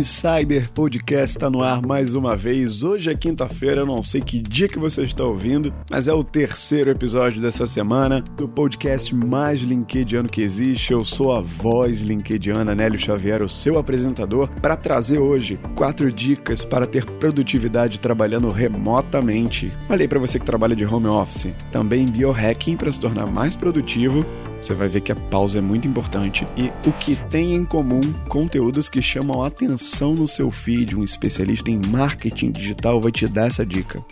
Insider Podcast está no ar mais uma vez. Hoje é quinta-feira, não sei que dia que você está ouvindo, mas é o terceiro episódio dessa semana do podcast mais linkediano que existe. Eu sou a voz linkediana Nélio Xavier, o seu apresentador, para trazer hoje quatro dicas para ter produtividade trabalhando remotamente. Olha aí para você que trabalha de home office. Também biohacking para se tornar mais produtivo você vai ver que a pausa é muito importante e o que tem em comum conteúdos que chamam a atenção no seu feed. Um especialista em marketing digital vai te dar essa dica.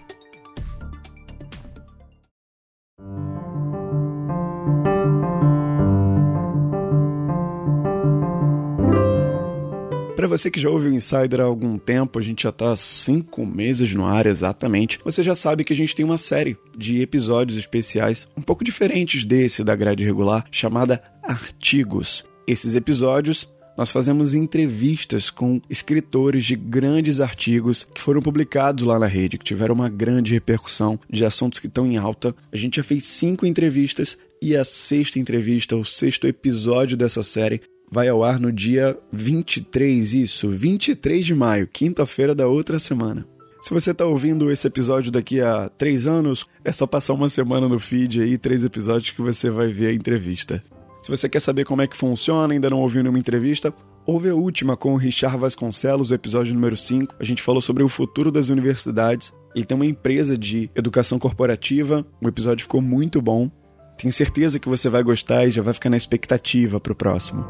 Para você que já ouve o Insider há algum tempo, a gente já está cinco meses no ar exatamente. Você já sabe que a gente tem uma série de episódios especiais um pouco diferentes desse da grade regular, chamada Artigos. Esses episódios nós fazemos entrevistas com escritores de grandes artigos que foram publicados lá na rede, que tiveram uma grande repercussão de assuntos que estão em alta. A gente já fez cinco entrevistas e a sexta entrevista, o sexto episódio dessa série, vai ao ar no dia 23, isso, 23 de maio, quinta-feira da outra semana. Se você está ouvindo esse episódio daqui a três anos, é só passar uma semana no feed aí, três episódios que você vai ver a entrevista. Se você quer saber como é que funciona, ainda não ouviu nenhuma entrevista, ouve a última com o Richard Vasconcelos, o episódio número 5. A gente falou sobre o futuro das universidades. Ele tem uma empresa de educação corporativa, o episódio ficou muito bom. Tenho certeza que você vai gostar e já vai ficar na expectativa para o próximo.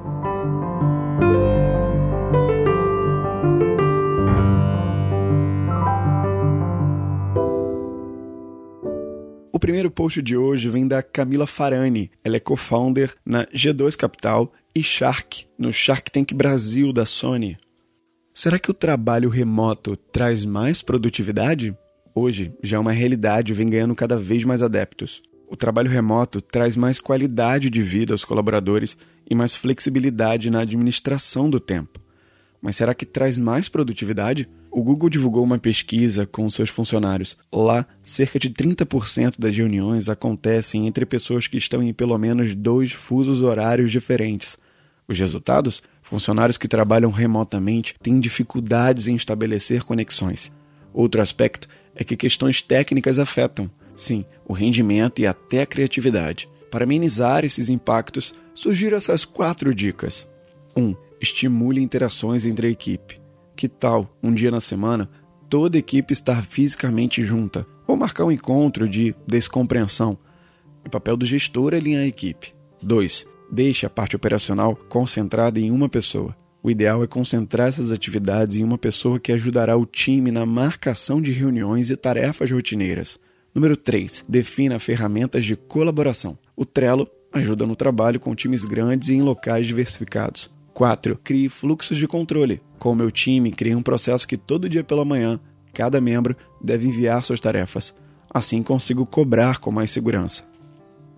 O primeiro post de hoje vem da Camila Farani. Ela é co-founder na G2 Capital e Shark, no Shark Tank Brasil da Sony. Será que o trabalho remoto traz mais produtividade? Hoje já é uma realidade e vem ganhando cada vez mais adeptos. O trabalho remoto traz mais qualidade de vida aos colaboradores e mais flexibilidade na administração do tempo. Mas será que traz mais produtividade? O Google divulgou uma pesquisa com seus funcionários. Lá, cerca de 30% das reuniões acontecem entre pessoas que estão em pelo menos dois fusos horários diferentes. Os resultados? Funcionários que trabalham remotamente têm dificuldades em estabelecer conexões. Outro aspecto é que questões técnicas afetam. Sim, o rendimento e até a criatividade. Para amenizar esses impactos, surgiram essas quatro dicas. 1. Um, estimule interações entre a equipe. Que tal, um dia na semana, toda a equipe estar fisicamente junta? Ou marcar um encontro de descompreensão? O papel do gestor é alinhar a equipe. 2. Deixe a parte operacional concentrada em uma pessoa. O ideal é concentrar essas atividades em uma pessoa que ajudará o time na marcação de reuniões e tarefas rotineiras. Número 3. Defina ferramentas de colaboração. O Trello ajuda no trabalho com times grandes e em locais diversificados. 4. Crie fluxos de controle. Com o meu time, criei um processo que todo dia pela manhã, cada membro deve enviar suas tarefas. Assim consigo cobrar com mais segurança.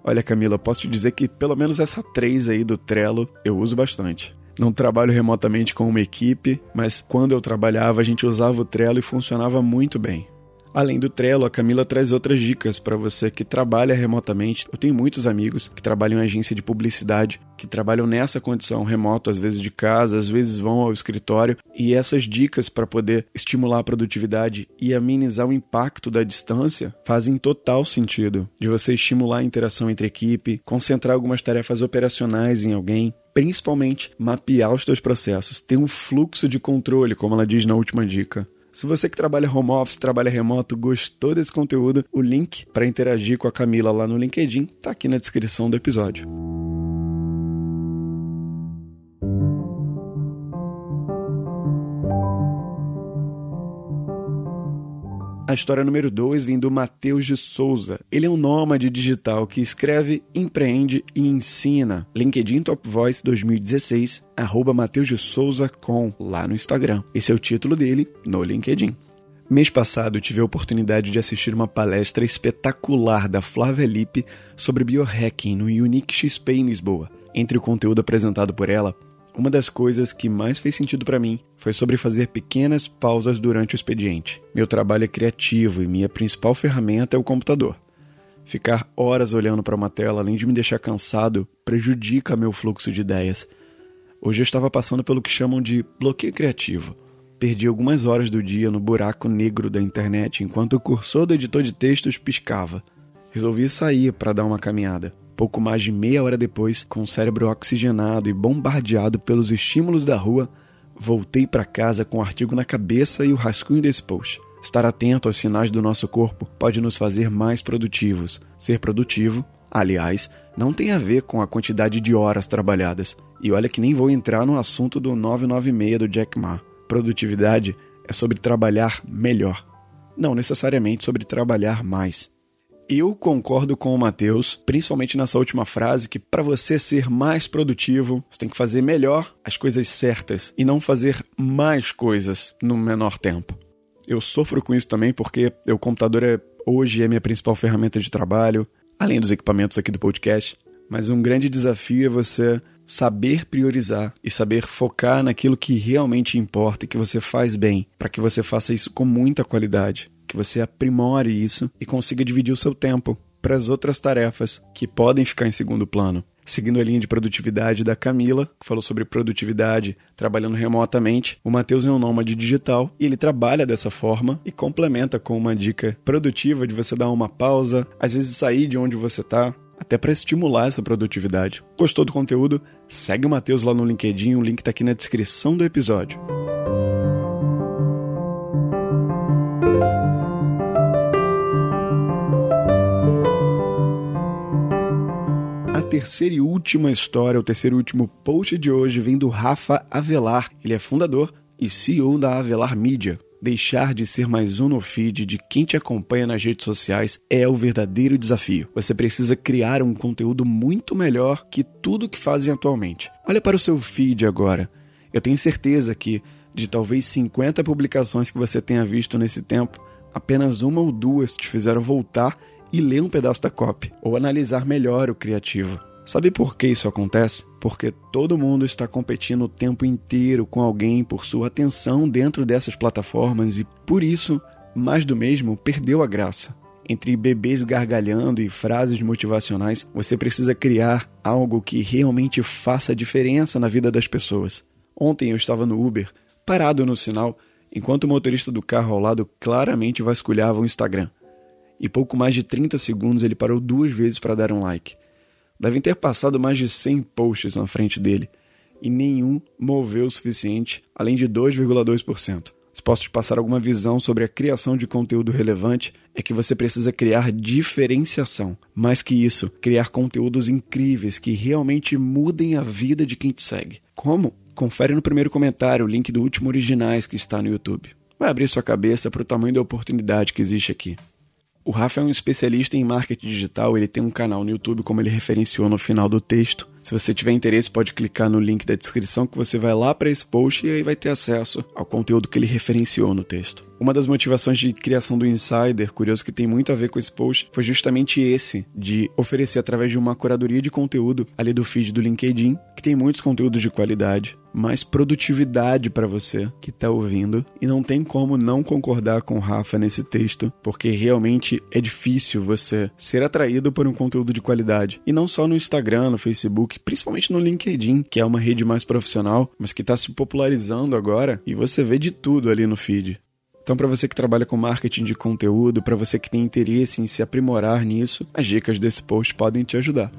Olha, Camila, posso te dizer que pelo menos essa 3 aí do Trello eu uso bastante. Não trabalho remotamente com uma equipe, mas quando eu trabalhava a gente usava o Trello e funcionava muito bem. Além do Trello, a Camila traz outras dicas para você que trabalha remotamente. Eu tenho muitos amigos que trabalham em agência de publicidade, que trabalham nessa condição remoto, às vezes de casa, às vezes vão ao escritório, e essas dicas para poder estimular a produtividade e amenizar o impacto da distância fazem total sentido. De você estimular a interação entre equipe, concentrar algumas tarefas operacionais em alguém, principalmente mapear os seus processos, ter um fluxo de controle, como ela diz na última dica. Se você que trabalha home office, trabalha remoto, gostou desse conteúdo, o link para interagir com a Camila lá no LinkedIn está aqui na descrição do episódio. A história número 2 vem do Matheus de Souza. Ele é um nômade digital que escreve, empreende e ensina. LinkedIn Top Voice 2016, arroba Matheus de Souza com, lá no Instagram. Esse é o título dele no LinkedIn. Mês passado tive a oportunidade de assistir uma palestra espetacular da Flávia Lippe sobre biohacking no Unique XP em Lisboa. Entre o conteúdo apresentado por ela, Uma das coisas que mais fez sentido para mim foi sobre fazer pequenas pausas durante o expediente. Meu trabalho é criativo e minha principal ferramenta é o computador. Ficar horas olhando para uma tela, além de me deixar cansado, prejudica meu fluxo de ideias. Hoje eu estava passando pelo que chamam de bloqueio criativo. Perdi algumas horas do dia no buraco negro da internet enquanto o cursor do editor de textos piscava. Resolvi sair para dar uma caminhada. Pouco mais de meia hora depois, com o cérebro oxigenado e bombardeado pelos estímulos da rua, voltei para casa com o artigo na cabeça e o rascunho desse post. Estar atento aos sinais do nosso corpo pode nos fazer mais produtivos. Ser produtivo, aliás, não tem a ver com a quantidade de horas trabalhadas. E olha que nem vou entrar no assunto do 996 do Jack Ma. Produtividade é sobre trabalhar melhor, não necessariamente sobre trabalhar mais. Eu concordo com o Matheus, principalmente nessa última frase, que para você ser mais produtivo, você tem que fazer melhor as coisas certas e não fazer mais coisas no menor tempo. Eu sofro com isso também porque o computador é, hoje é minha principal ferramenta de trabalho, além dos equipamentos aqui do podcast. Mas um grande desafio é você saber priorizar e saber focar naquilo que realmente importa e que você faz bem, para que você faça isso com muita qualidade que você aprimore isso e consiga dividir o seu tempo para as outras tarefas que podem ficar em segundo plano. Seguindo a linha de produtividade da Camila, que falou sobre produtividade trabalhando remotamente, o Matheus é um nômade digital e ele trabalha dessa forma e complementa com uma dica produtiva de você dar uma pausa, às vezes sair de onde você está, até para estimular essa produtividade. Gostou do conteúdo? Segue o Matheus lá no LinkedIn, o link está aqui na descrição do episódio. Terceira e última história, o terceiro e último post de hoje vem do Rafa Avelar. Ele é fundador e CEO da Avelar Media. Deixar de ser mais um no feed de quem te acompanha nas redes sociais é o verdadeiro desafio. Você precisa criar um conteúdo muito melhor que tudo que fazem atualmente. Olha para o seu feed agora. Eu tenho certeza que, de talvez 50 publicações que você tenha visto nesse tempo, apenas uma ou duas te fizeram voltar e ler um pedaço da copy ou analisar melhor o criativo. Sabe por que isso acontece? Porque todo mundo está competindo o tempo inteiro com alguém por sua atenção dentro dessas plataformas e, por isso, mais do mesmo perdeu a graça. Entre bebês gargalhando e frases motivacionais, você precisa criar algo que realmente faça diferença na vida das pessoas. Ontem eu estava no Uber, parado no sinal, enquanto o motorista do carro ao lado claramente vasculhava o Instagram e pouco mais de 30 segundos ele parou duas vezes para dar um like. Devem ter passado mais de 100 posts na frente dele e nenhum moveu o suficiente, além de 2,2%. Se posso te passar alguma visão sobre a criação de conteúdo relevante, é que você precisa criar diferenciação. Mais que isso, criar conteúdos incríveis que realmente mudem a vida de quem te segue. Como? Confere no primeiro comentário o link do último Originais que está no YouTube. Vai abrir sua cabeça para o tamanho da oportunidade que existe aqui. O Rafa é um especialista em marketing digital, ele tem um canal no YouTube, como ele referenciou no final do texto. Se você tiver interesse, pode clicar no link da descrição que você vai lá para esse post e aí vai ter acesso ao conteúdo que ele referenciou no texto. Uma das motivações de criação do Insider, curioso que tem muito a ver com esse post, foi justamente esse, de oferecer através de uma curadoria de conteúdo ali do feed do LinkedIn, que tem muitos conteúdos de qualidade, mais produtividade para você que está ouvindo. E não tem como não concordar com o Rafa nesse texto, porque realmente é difícil você ser atraído por um conteúdo de qualidade. E não só no Instagram, no Facebook, principalmente no LinkedIn, que é uma rede mais profissional, mas que está se popularizando agora e você vê de tudo ali no feed. Então, para você que trabalha com marketing de conteúdo, para você que tem interesse em se aprimorar nisso, as dicas desse post podem te ajudar.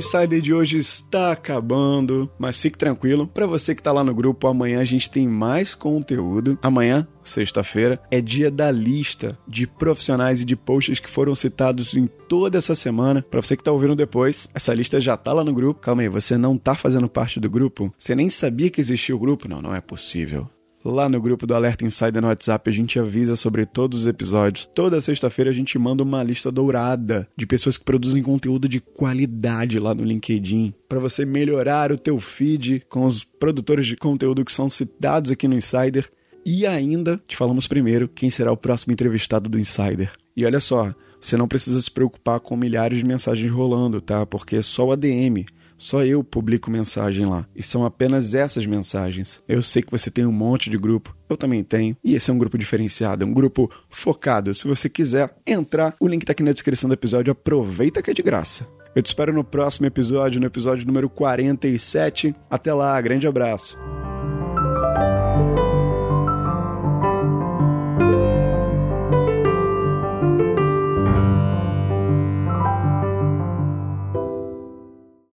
Insider de hoje está acabando, mas fique tranquilo, para você que está lá no grupo, amanhã a gente tem mais conteúdo. Amanhã, sexta-feira, é dia da lista de profissionais e de posts que foram citados em toda essa semana. Para você que está ouvindo depois, essa lista já está lá no grupo. Calma aí, você não está fazendo parte do grupo? Você nem sabia que existia o grupo? Não, não é possível. Lá no grupo do Alerta Insider no WhatsApp a gente avisa sobre todos os episódios. Toda sexta-feira a gente manda uma lista dourada de pessoas que produzem conteúdo de qualidade lá no LinkedIn para você melhorar o teu feed com os produtores de conteúdo que são citados aqui no Insider e ainda te falamos primeiro quem será o próximo entrevistado do Insider. E olha só, você não precisa se preocupar com milhares de mensagens rolando, tá? Porque é só o ADM. Só eu publico mensagem lá. E são apenas essas mensagens. Eu sei que você tem um monte de grupo. Eu também tenho. E esse é um grupo diferenciado, é um grupo focado. Se você quiser entrar, o link tá aqui na descrição do episódio. Aproveita que é de graça. Eu te espero no próximo episódio, no episódio número 47. Até lá, grande abraço.